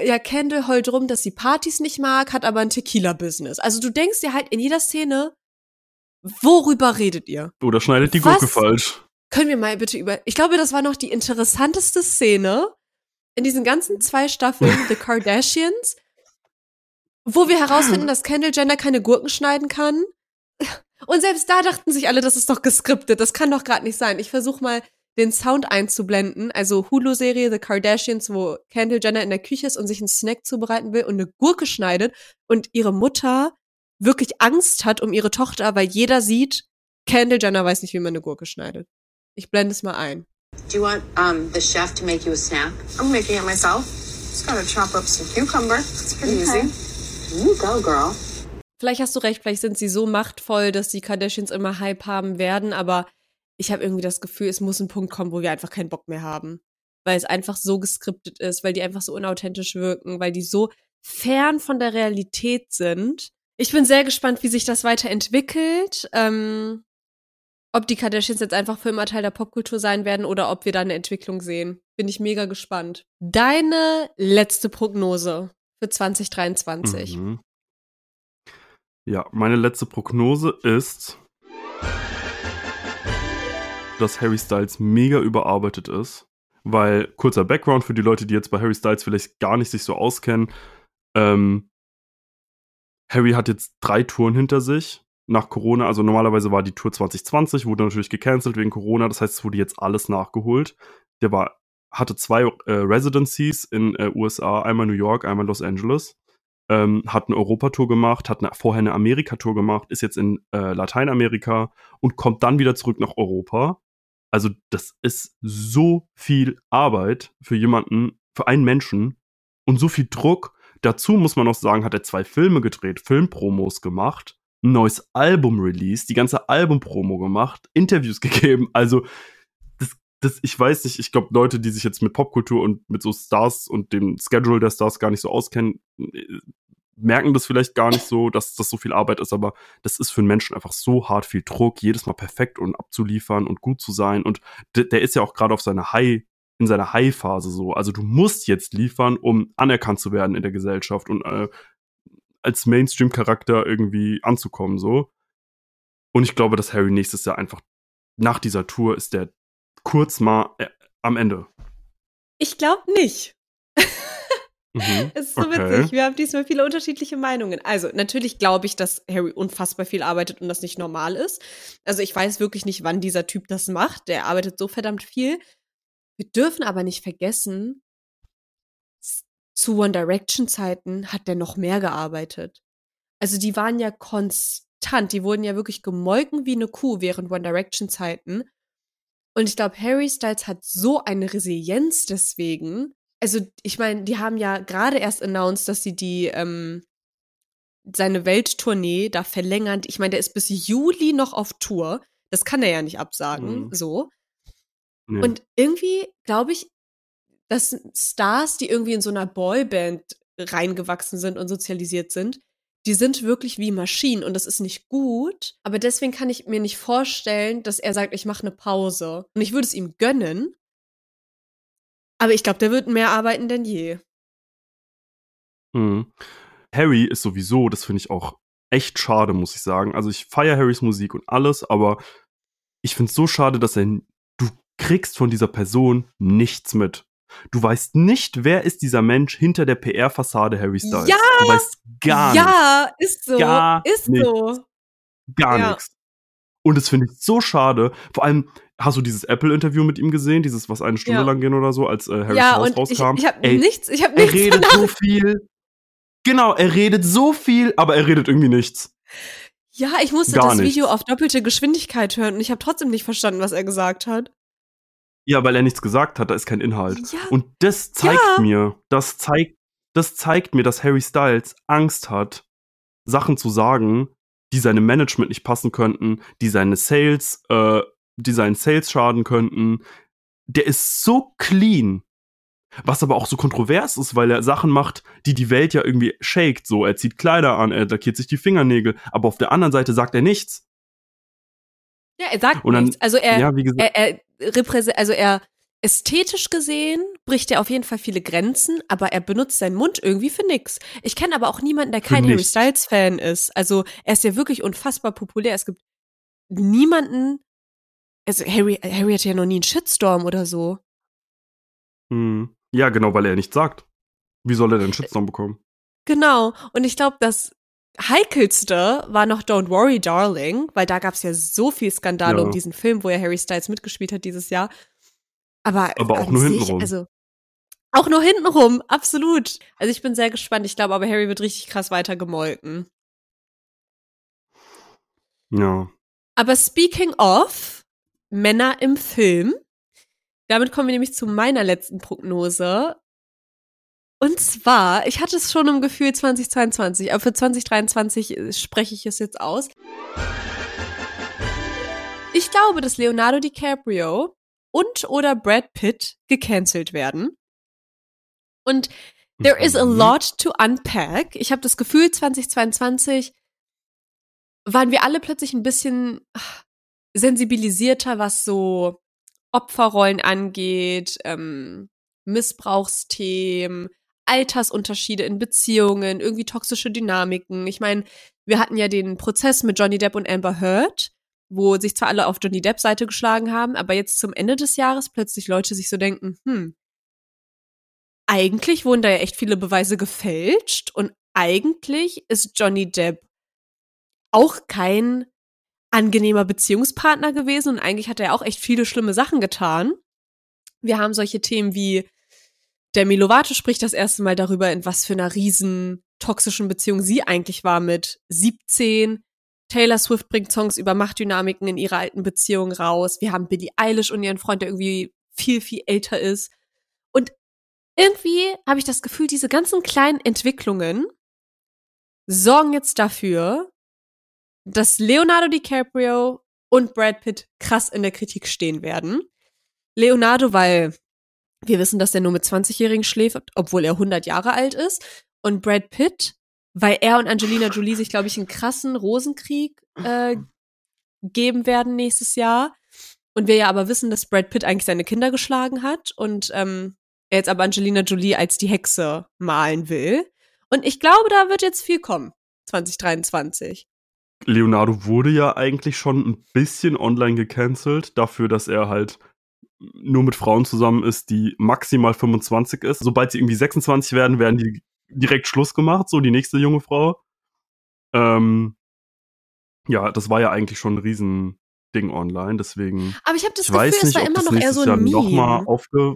Speaker 2: Ja, Kendall heult rum, dass sie Partys nicht mag, hat aber ein Tequila-Business. Also du denkst dir halt in jeder Szene, worüber redet ihr?
Speaker 3: Oder schneidet die
Speaker 2: Was?
Speaker 3: Gurke falsch.
Speaker 2: Können wir mal bitte über. Ich glaube, das war noch die interessanteste Szene in diesen ganzen zwei Staffeln The Kardashians, wo wir herausfinden, dass Kendall Jenner keine Gurken schneiden kann. Und selbst da dachten sich alle, das ist doch geskriptet. Das kann doch gerade nicht sein. Ich versuche mal den Sound einzublenden. Also Hulu-Serie The Kardashians, wo Kendall Jenner in der Küche ist und sich einen Snack zubereiten will und eine Gurke schneidet und ihre Mutter wirklich Angst hat um ihre Tochter, weil jeder sieht, Kendall Jenner weiß nicht, wie man eine Gurke schneidet. Ich blende es mal ein.
Speaker 8: Do you want um, the chef to make you a snack?
Speaker 9: I'm making it myself. Just gotta chop up some cucumber. It's pretty
Speaker 8: Okay.
Speaker 9: easy.
Speaker 8: You go, girl.
Speaker 2: Vielleicht hast du recht, vielleicht sind sie so machtvoll, dass die Kardashians immer Hype haben werden, aber ich habe irgendwie das Gefühl, es muss ein Punkt kommen, wo wir einfach keinen Bock mehr haben. Weil es einfach so geskriptet ist, weil die einfach so unauthentisch wirken, weil die so fern von der Realität sind. Ich bin sehr gespannt, wie sich das weiterentwickelt. Ähm, ob die Kardashians jetzt einfach für immer Teil der Popkultur sein werden oder ob wir da eine Entwicklung sehen. Bin ich mega gespannt. Deine letzte Prognose für 2023.
Speaker 3: Mhm. Ja, meine letzte Prognose ist, dass Harry Styles mega überarbeitet ist. Weil, kurzer Background für die Leute, die jetzt bei Harry Styles vielleicht gar nicht sich so auskennen. Ähm, Harry hat jetzt drei Touren hinter sich nach Corona. Also normalerweise war die Tour 2020, wurde natürlich gecancelt wegen Corona. Das heißt, es wurde jetzt alles nachgeholt. Der war, hatte zwei äh, Residencies in äh, USA, einmal New York, einmal Los Angeles ähm, hat eine Europatour gemacht, hat eine, vorher eine Amerika-Tour gemacht, ist jetzt in äh, Lateinamerika und kommt dann wieder zurück nach Europa. Also das ist so viel Arbeit für jemanden, für einen Menschen und so viel Druck. Dazu muss man noch sagen, hat er zwei Filme gedreht, Filmpromos gemacht, ein neues Album released, die ganze Albumpromo gemacht, Interviews gegeben. Also das, das, ich weiß nicht, ich glaube, Leute, die sich jetzt mit Popkultur und mit so Stars und dem Schedule der Stars gar nicht so auskennen, äh, merken das vielleicht gar nicht so, dass das so viel Arbeit ist, aber das ist für einen Menschen einfach so hart viel Druck, jedes Mal perfekt und abzuliefern und gut zu sein. Und der, der ist ja auch gerade auf seiner High, in seiner High-Phase so. Also du musst jetzt liefern, um anerkannt zu werden in der Gesellschaft und äh, als Mainstream-Charakter irgendwie anzukommen, so. Und ich glaube, dass Harry nächstes Jahr einfach nach dieser Tour ist der kurz mal äh, am Ende.
Speaker 2: Ich glaube nicht.
Speaker 3: Mhm.
Speaker 2: Es ist so
Speaker 3: Okay.
Speaker 2: witzig. Wir haben diesmal viele unterschiedliche Meinungen. Also, natürlich glaube ich, dass Harry unfassbar viel arbeitet und das nicht normal ist. Also, ich weiß wirklich nicht, wann dieser Typ das macht. Der arbeitet so verdammt viel. Wir dürfen aber nicht vergessen, zu One Direction Zeiten hat der noch mehr gearbeitet. Also die waren ja konstant, die wurden ja wirklich gemolken wie eine Kuh während One Direction Zeiten. Und ich glaube, Harry Styles hat so eine Resilienz deswegen. Also ich meine, die haben ja gerade erst announced, dass sie die ähm, seine Welttournee da verlängern. Ich meine, der ist bis Juli noch auf Tour. Das kann er ja nicht absagen,
Speaker 3: Mhm.
Speaker 2: so.
Speaker 3: Nee.
Speaker 2: Und irgendwie glaube ich, dass Stars, die irgendwie in so einer Boyband reingewachsen sind und sozialisiert sind, die sind wirklich wie Maschinen und das ist nicht gut. Aber deswegen kann ich mir nicht vorstellen, dass er sagt, ich mache eine Pause. Und ich würde es ihm gönnen. Aber ich glaube, der wird mehr arbeiten denn je.
Speaker 3: Mhm. Harry ist sowieso, das finde ich auch echt schade, muss ich sagen. Also ich feiere Harrys Musik und alles, aber ich finde es so schade, dass er, kriegst von dieser Person nichts mit. Du weißt nicht, wer ist dieser Mensch hinter der PR-Fassade Harry Styles.
Speaker 2: Ja!
Speaker 3: Du weißt gar nichts.
Speaker 2: ja, ist so.
Speaker 3: Gar
Speaker 2: ist
Speaker 3: nichts.
Speaker 2: so.
Speaker 3: Gar
Speaker 2: Ja.
Speaker 3: nichts. Und das finde ich so schade. Vor allem, hast du dieses Apple-Interview mit ihm gesehen? Dieses, was eine Stunde
Speaker 2: Ja.
Speaker 3: lang ging oder so, als äh, Harrys
Speaker 2: ja,
Speaker 3: Haus
Speaker 2: und ich,
Speaker 3: rauskam?
Speaker 2: ich habe nichts, ich habe
Speaker 3: er
Speaker 2: nichts
Speaker 3: redet
Speaker 2: danach.
Speaker 3: so viel. Genau, er redet so viel, aber er redet irgendwie nichts.
Speaker 2: Ja, ich musste
Speaker 3: Gar
Speaker 2: das Video
Speaker 3: nichts.
Speaker 2: auf doppelte Geschwindigkeit hören und ich habe trotzdem nicht verstanden, was er gesagt hat.
Speaker 3: Ja, weil er nichts gesagt hat, da ist kein Inhalt.
Speaker 2: Ja.
Speaker 3: Und das zeigt
Speaker 2: Ja.
Speaker 3: mir, das zeigt, das zeigt mir, dass Harry Styles Angst hat, Sachen zu sagen, die seinem Management nicht passen könnten, die seine Sales, äh, die seinen Sales schaden könnten. Der ist so clean. Was aber auch so kontrovers ist, weil er Sachen macht, die die Welt ja irgendwie shakt. So, er zieht Kleider an, er lackiert sich die Fingernägel, aber auf der anderen Seite sagt er nichts.
Speaker 2: Ja, er sagt
Speaker 3: dann-
Speaker 2: nichts. Also er,
Speaker 3: ja, gesagt,
Speaker 2: er, er also er ästhetisch gesehen bricht er auf jeden Fall viele Grenzen, aber er benutzt seinen Mund irgendwie für nix. Ich kenne aber auch niemanden, der kein Harry. Styles Fan ist. Also er ist ja wirklich unfassbar populär. Es gibt niemanden. Also Harry, Harry hatte ja noch nie einen Shitstorm oder so.
Speaker 3: hm. ja, genau, weil er nichts sagt. Wie soll er denn Shitstorm bekommen?
Speaker 2: Genau. Und ich glaube, das heikelste war noch Don't Worry, Darling, weil da gab es ja so viel Skandale
Speaker 3: Ja.
Speaker 2: um diesen Film, wo ja Harry Styles mitgespielt hat dieses Jahr. Aber,
Speaker 3: Aber auch nur
Speaker 2: sich,
Speaker 3: hintenrum.
Speaker 2: Also, auch nur hintenrum, absolut. Also ich bin sehr gespannt. Ich glaube aber, Harry wird richtig krass weiter gemolken.
Speaker 3: Ja.
Speaker 2: Aber speaking of Männer im Film, damit kommen wir nämlich zu meiner letzten Prognose. Und zwar, ich hatte es schon im Gefühl 2022, aber für 2023 äh, spreche ich es jetzt aus. Ich glaube, dass Leonardo DiCaprio und oder Brad Pitt gecancelt werden. Und there is a
Speaker 3: Mhm.
Speaker 2: lot to unpack. Ich habe das Gefühl, 2022 waren wir alle plötzlich ein bisschen ach, sensibilisierter, was so Opferrollen angeht, ähm, Missbrauchsthemen, Altersunterschiede in Beziehungen, irgendwie toxische Dynamiken. Ich meine, wir hatten ja den Prozess mit Johnny Depp und Amber Heard, wo sich zwar alle auf Johnny Depps Seite geschlagen haben, aber jetzt zum Ende des Jahres plötzlich Leute sich so denken, hm, eigentlich wurden da ja echt viele Beweise gefälscht und eigentlich ist Johnny Depp auch kein angenehmer Beziehungspartner gewesen und eigentlich hat er auch echt viele schlimme Sachen getan. Wir haben solche Themen wie Demi Lovato spricht das erste Mal darüber, in was für einer riesen toxischen Beziehung sie eigentlich war mit 17. Taylor Swift bringt Songs über Machtdynamiken in ihrer alten Beziehung raus. Wir haben Billie Eilish und ihren Freund, der irgendwie viel, viel älter ist. Und irgendwie habe ich das Gefühl, diese ganzen kleinen Entwicklungen sorgen jetzt dafür, dass Leonardo DiCaprio und Brad Pitt krass in der Kritik stehen werden. Leonardo, weil wir wissen, dass er nur mit 20-Jährigen schläft, obwohl er 100 Jahre alt ist. Und Brad Pitt, weil er und Angelina Jolie sich, glaube ich, einen krassen Rosenkrieg äh, geben werden nächstes Jahr. Und wir ja aber wissen, dass Brad Pitt eigentlich seine Kinder geschlagen hat und ähm, er jetzt aber Angelina Jolie als die Hexe malen will. Und ich glaube, da wird jetzt viel kommen. 2023.
Speaker 3: Leonardo wurde ja eigentlich schon ein bisschen online gecancelt, dafür, dass er halt nur mit Frauen zusammen ist, die maximal 25 ist. Sobald sie irgendwie 26 werden, werden die direkt Schluss gemacht, so die nächste junge Frau. Ähm, ja, das war ja eigentlich schon ein Riesending online, deswegen.
Speaker 2: Aber ich habe das
Speaker 3: ich
Speaker 2: Gefühl, es
Speaker 3: nicht,
Speaker 2: war immer noch eher so
Speaker 3: Jahr
Speaker 2: ein
Speaker 3: noch mal
Speaker 2: Meme.
Speaker 3: aufge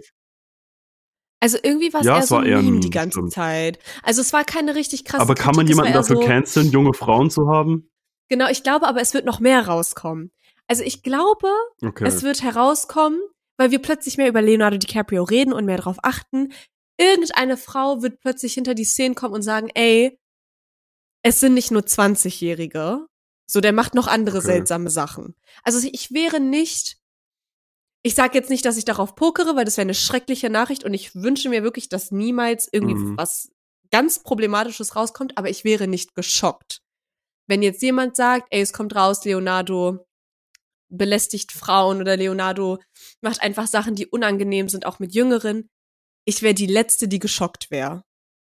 Speaker 2: Also irgendwie war es
Speaker 3: Ja,
Speaker 2: eher
Speaker 3: es
Speaker 2: so ein
Speaker 3: eher ein
Speaker 2: Meme die
Speaker 3: Meme,
Speaker 2: ganze
Speaker 3: stimmt.
Speaker 2: Zeit. Also es war keine richtig krasse
Speaker 3: Aber kann man
Speaker 2: Kritik,
Speaker 3: jemanden dafür
Speaker 2: so,
Speaker 3: canceln, junge Frauen zu haben?
Speaker 2: Genau, ich glaube aber, es wird noch mehr rauskommen. Also ich glaube,
Speaker 3: Okay.
Speaker 2: es wird herauskommen, weil wir plötzlich mehr über Leonardo DiCaprio reden und mehr darauf achten. Irgendeine Frau wird plötzlich hinter die Szenen kommen und sagen, ey, es sind nicht nur 20-Jährige. So, der macht noch andere
Speaker 3: Okay.
Speaker 2: seltsame Sachen. Also ich wäre nicht, ich sage jetzt nicht, dass ich darauf pokere, weil das wäre eine schreckliche Nachricht und ich wünsche mir wirklich, dass niemals irgendwie
Speaker 3: Mhm.
Speaker 2: was ganz Problematisches rauskommt, aber ich wäre nicht geschockt. Wenn jetzt jemand sagt, ey, es kommt raus, Leonardo belästigt Frauen oder Leonardo macht einfach Sachen, die unangenehm sind, auch mit Jüngeren, ich wäre die Letzte, die geschockt wäre.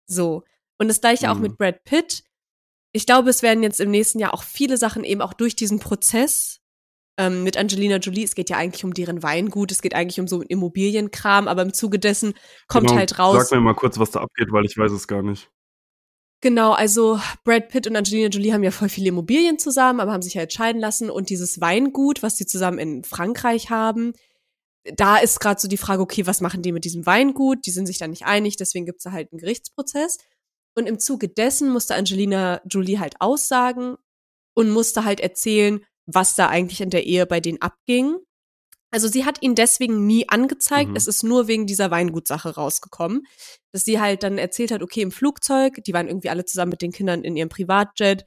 Speaker 2: So. Und das gleiche auch
Speaker 3: Mhm.
Speaker 2: mit Brad Pitt. Ich glaube, es werden jetzt im nächsten Jahr auch viele Sachen eben auch durch diesen Prozess ähm, mit Angelina Jolie. Es geht ja eigentlich um deren Weingut, es geht eigentlich um so Immobilienkram, aber im Zuge dessen kommt
Speaker 3: Genau,
Speaker 2: halt raus.
Speaker 3: Sag mir mal kurz, was da abgeht, weil ich weiß es gar nicht.
Speaker 2: Genau, also Brad Pitt und Angelina Jolie haben ja voll viele Immobilien zusammen, aber haben sich ja entscheiden lassen. Und dieses Weingut, was sie zusammen in Frankreich haben, da ist gerade so die Frage, okay, was machen die mit diesem Weingut? Die sind sich da nicht einig, deswegen gibt's da halt einen Gerichtsprozess. Und im Zuge dessen musste Angelina Jolie halt aussagen und musste halt erzählen, was da eigentlich in der Ehe bei denen abging. Also sie hat ihn deswegen nie angezeigt.
Speaker 3: Mhm.
Speaker 2: Es ist nur wegen dieser Weingutsache rausgekommen, dass sie halt dann erzählt hat, okay, im Flugzeug, die waren irgendwie alle zusammen mit den Kindern in ihrem Privatjet.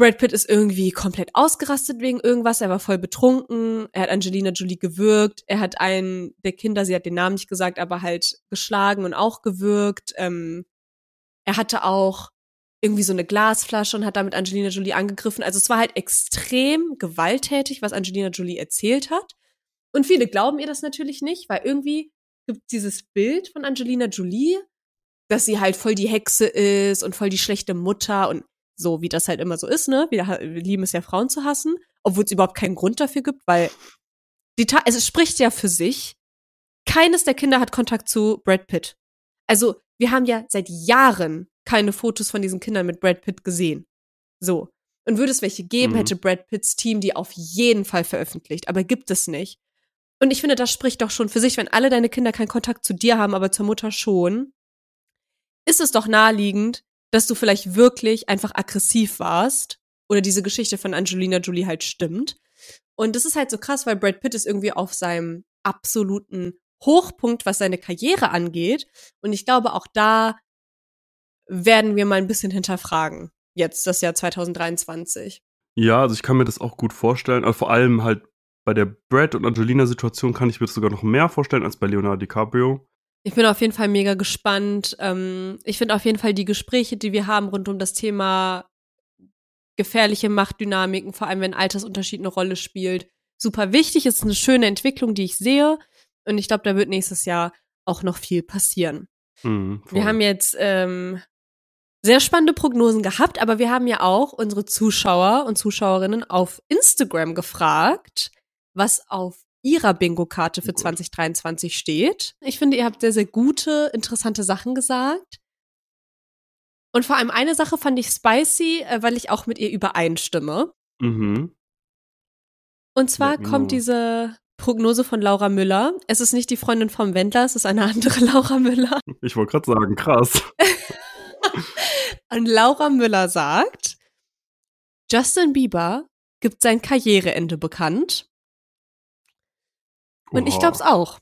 Speaker 2: Brad Pitt ist irgendwie komplett ausgerastet wegen irgendwas. Er war voll betrunken. Er hat Angelina Jolie gewürgt. Er hat einen der Kinder, sie hat den Namen nicht gesagt, aber halt geschlagen und auch gewürgt. Ähm, er hatte auch irgendwie so eine Glasflasche und hat damit Angelina Jolie angegriffen. Also es war halt extrem gewalttätig, was Angelina Jolie erzählt hat. Und viele glauben ihr das natürlich nicht, weil irgendwie gibt dieses Bild von Angelina Jolie, dass sie halt voll die Hexe ist und voll die schlechte Mutter und so, wie das halt immer so ist, ne? Wir, lieben es ja, Frauen zu hassen, obwohl es überhaupt keinen Grund dafür gibt, weil die Ta es spricht ja für sich. Keines der Kinder hat Kontakt zu Brad Pitt. Also, wir haben ja seit Jahren keine Fotos von diesen Kindern mit Brad Pitt gesehen. So. Und würde es welche geben,
Speaker 3: Mhm.
Speaker 2: hätte Brad Pitts Team die auf jeden Fall veröffentlicht. Aber gibt es nicht. Und ich finde, das spricht doch schon für sich, wenn alle deine Kinder keinen Kontakt zu dir haben, aber zur Mutter schon, ist es doch naheliegend, dass du vielleicht wirklich einfach aggressiv warst oder diese Geschichte von Angelina Jolie halt stimmt. Und das ist halt so krass, weil Brad Pitt ist irgendwie auf seinem absoluten Hochpunkt, was seine Karriere angeht. Und ich glaube, auch da werden wir mal ein bisschen hinterfragen. Jetzt, das Jahr 2023.
Speaker 3: Ja, also ich kann mir das auch gut vorstellen. Also vor allem halt bei der Brad und Angelina-Situation kann ich mir das sogar noch mehr vorstellen als bei Leonardo DiCaprio.
Speaker 2: Ich bin auf jeden Fall mega gespannt. Ähm, ich finde auf jeden Fall die Gespräche, die wir haben rund um das Thema gefährliche Machtdynamiken, vor allem wenn Altersunterschied eine Rolle spielt, super wichtig. Es ist eine schöne Entwicklung, die ich sehe. Und ich glaube, da wird nächstes Jahr auch noch viel passieren.
Speaker 3: Mhm.
Speaker 2: Wir haben jetzt ähm, sehr spannende Prognosen gehabt, aber wir haben ja auch unsere Zuschauer und Zuschauerinnen auf Instagram gefragt, was auf ihrer Bingo-Karte für
Speaker 3: Gut.
Speaker 2: 2023 steht. Ich finde, ihr habt sehr, sehr gute, interessante Sachen gesagt. Und vor allem eine Sache fand ich spicy, äh, weil ich auch mit ihr übereinstimme.
Speaker 3: Mhm.
Speaker 2: Und zwar
Speaker 3: me
Speaker 2: kommt diese Prognose von Laura Müller. Es ist nicht die Freundin vom Wendler, es ist eine andere Laura Müller.
Speaker 3: Ich wollte gerade sagen, krass.
Speaker 2: Und Laura Müller sagt, Justin Bieber gibt sein Karriereende bekannt. Und ich glaub's auch.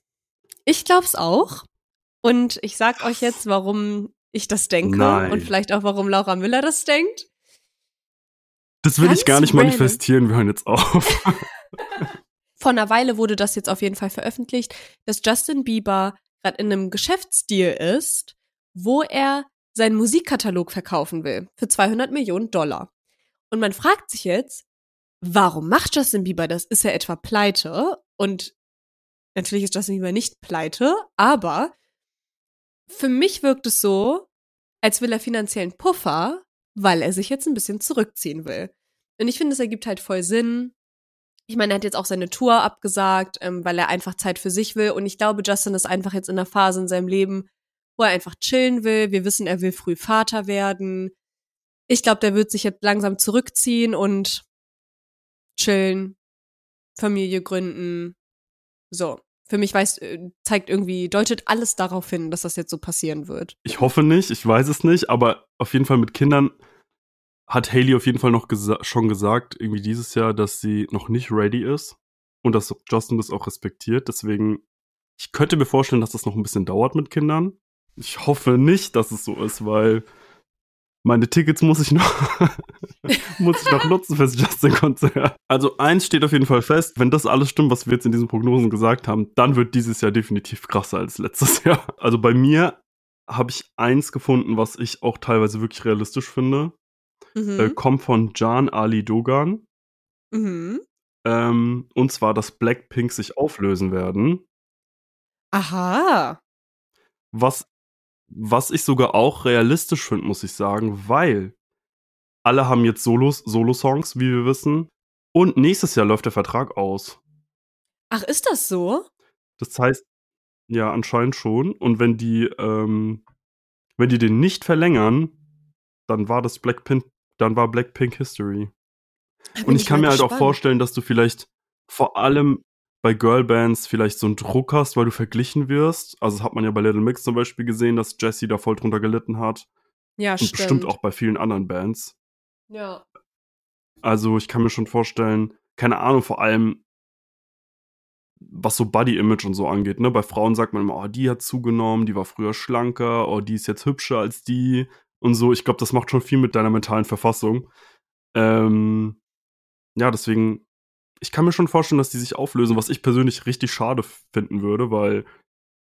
Speaker 2: Ich glaub's auch. Und ich sag euch jetzt, warum ich das denke
Speaker 3: Nein.
Speaker 2: und vielleicht auch, warum Laura Müller das denkt.
Speaker 3: Das will
Speaker 2: Ganz
Speaker 3: ich gar nicht
Speaker 2: random.
Speaker 3: manifestieren. Wir hören jetzt auf.
Speaker 2: Vor einer Weile wurde das jetzt auf jeden Fall veröffentlicht, dass Justin Bieber gerade in einem Geschäftsdeal ist, wo er seinen Musikkatalog verkaufen will für 200 Millionen Dollar. Und man fragt sich jetzt, warum macht Justin Bieber das? Ist er etwa pleite? Und natürlich ist Justin Bieber nicht pleite, aber für mich wirkt es so, als will er finanziellen Puffer, weil er sich jetzt ein bisschen zurückziehen will. Und ich finde, es ergibt halt voll Sinn. Ich meine, er hat jetzt auch seine Tour abgesagt, ähm, weil er einfach Zeit für sich will. Und ich glaube, Justin ist einfach jetzt in einer Phase in seinem Leben, wo er einfach chillen will. Wir wissen, er will früh Vater werden. Ich glaube, der wird sich jetzt langsam zurückziehen und chillen, Familie gründen. So. für mich weiß, äh, zeigt irgendwie, deutet alles darauf hin, dass das jetzt so passieren wird.
Speaker 3: Ich hoffe nicht, ich weiß es nicht, aber auf jeden Fall mit Kindern hat Haley auf jeden Fall noch gesa schon gesagt, irgendwie dieses Jahr, dass sie noch nicht ready ist und dass Justin das auch respektiert. Deswegen, ich könnte mir vorstellen, dass das noch ein bisschen dauert mit Kindern. Ich hoffe nicht, dass es so ist, weil meine Tickets muss ich noch, muss ich noch nutzen fürs Justin-Konzert. Also eins steht auf jeden Fall fest, wenn das alles stimmt, was wir jetzt in diesen Prognosen gesagt haben, dann wird dieses Jahr definitiv krasser als letztes Jahr. Also bei mir habe ich eins gefunden, was ich auch teilweise wirklich realistisch finde.
Speaker 2: Mhm.
Speaker 3: Äh, kommt von Jan Ali Dogan.
Speaker 2: mhm.
Speaker 3: Ähm, und zwar, dass Blackpink sich auflösen werden.
Speaker 2: Aha.
Speaker 3: Was, was ich sogar auch realistisch finde, muss ich sagen, weil alle haben jetzt Solos, Solo-Songs, wie wir wissen. Und nächstes Jahr läuft der Vertrag aus.
Speaker 2: Ach, ist das so?
Speaker 3: Das heißt, ja, anscheinend schon. Und wenn die, ähm, wenn die den nicht verlängern, dann war das Blackpink, dann war Blackpink History. Und ich kann mir halt auch
Speaker 2: gespannt.
Speaker 3: vorstellen, dass du vielleicht vor allem bei Girlbands vielleicht so einen Druck hast, weil du verglichen wirst. Also das hat man ja bei Little Mix zum Beispiel gesehen, dass Jessie da voll drunter gelitten hat.
Speaker 2: Ja,
Speaker 3: Und
Speaker 2: stimmt.
Speaker 3: bestimmt auch bei vielen anderen Bands.
Speaker 2: Ja.
Speaker 3: Also ich kann mir schon vorstellen, keine Ahnung, vor allem was so Body-Image und so angeht. Ne? Bei Frauen sagt man immer, oh, die hat zugenommen, die war früher schlanker, oh, die ist jetzt hübscher als die und so. Ich glaube, das macht schon viel mit deiner mentalen Verfassung. Ähm, ja, deswegen, ich kann mir schon vorstellen, dass die sich auflösen, was ich persönlich richtig schade finden würde, weil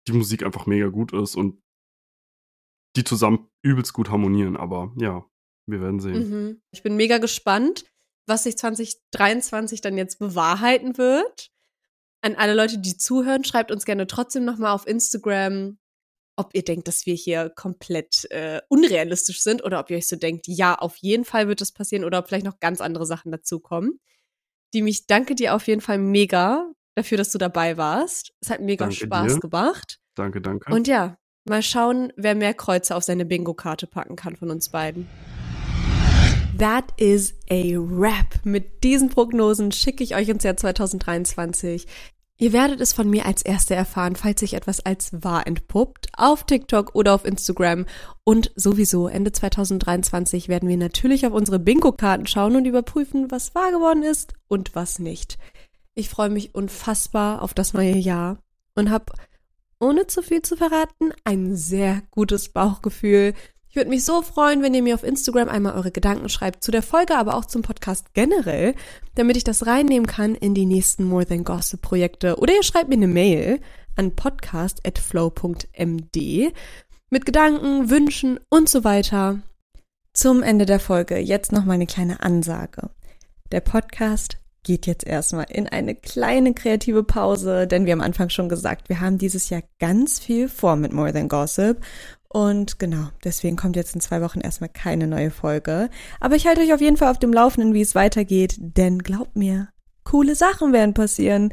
Speaker 3: die Musik einfach mega gut ist und die zusammen übelst gut harmonieren. Aber ja, wir werden sehen.
Speaker 2: Mhm. Ich bin mega gespannt, was sich 2023 dann jetzt bewahrheiten wird. An alle Leute, die zuhören, schreibt uns gerne trotzdem nochmal auf Instagram, ob ihr denkt, dass wir hier komplett äh, unrealistisch sind oder ob ihr euch so denkt, ja, auf jeden Fall wird das passieren oder ob vielleicht noch ganz andere Sachen dazukommen. Die mich danke dir auf jeden Fall mega dafür, dass du dabei warst. Es hat mega
Speaker 3: Danke
Speaker 2: Spaß
Speaker 3: dir.
Speaker 2: gemacht.
Speaker 3: Danke, danke.
Speaker 2: Und ja, mal schauen, wer mehr Kreuze auf seine Bingo-Karte packen kann von uns beiden. That is a wrap. Mit diesen Prognosen schicke ich euch ins Jahr 2023. Ihr werdet es von mir als Erste erfahren, falls sich etwas als wahr entpuppt, auf TikTok oder auf Instagram. Und sowieso Ende 2023 werden wir natürlich auf unsere Bingo-Karten schauen und überprüfen, was wahr geworden ist und was nicht. Ich freue mich unfassbar auf das neue Jahr und habe, ohne zu viel zu verraten, ein sehr gutes Bauchgefühl. Ich würde mich so freuen, wenn ihr mir auf Instagram einmal eure Gedanken schreibt zu der Folge, aber auch zum Podcast generell, damit ich das reinnehmen kann in die nächsten More Than Gossip Projekte. Oder ihr schreibt mir eine Mail an podcast.flow.md mit Gedanken, Wünschen und so weiter. Zum Ende der Folge jetzt noch mal eine kleine Ansage. Der Podcast geht jetzt erstmal in eine kleine kreative Pause, denn wir haben am Anfang schon gesagt, wir haben dieses Jahr ganz viel vor mit More Than Gossip. Und genau, deswegen kommt jetzt in zwei Wochen erstmal keine neue Folge. Aber ich halte euch auf jeden Fall auf dem Laufenden, wie es weitergeht, denn glaubt mir, coole Sachen werden passieren.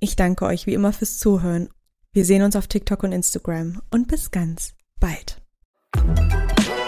Speaker 2: Ich danke euch wie immer fürs Zuhören. Wir sehen uns auf TikTok und Instagram und bis ganz bald.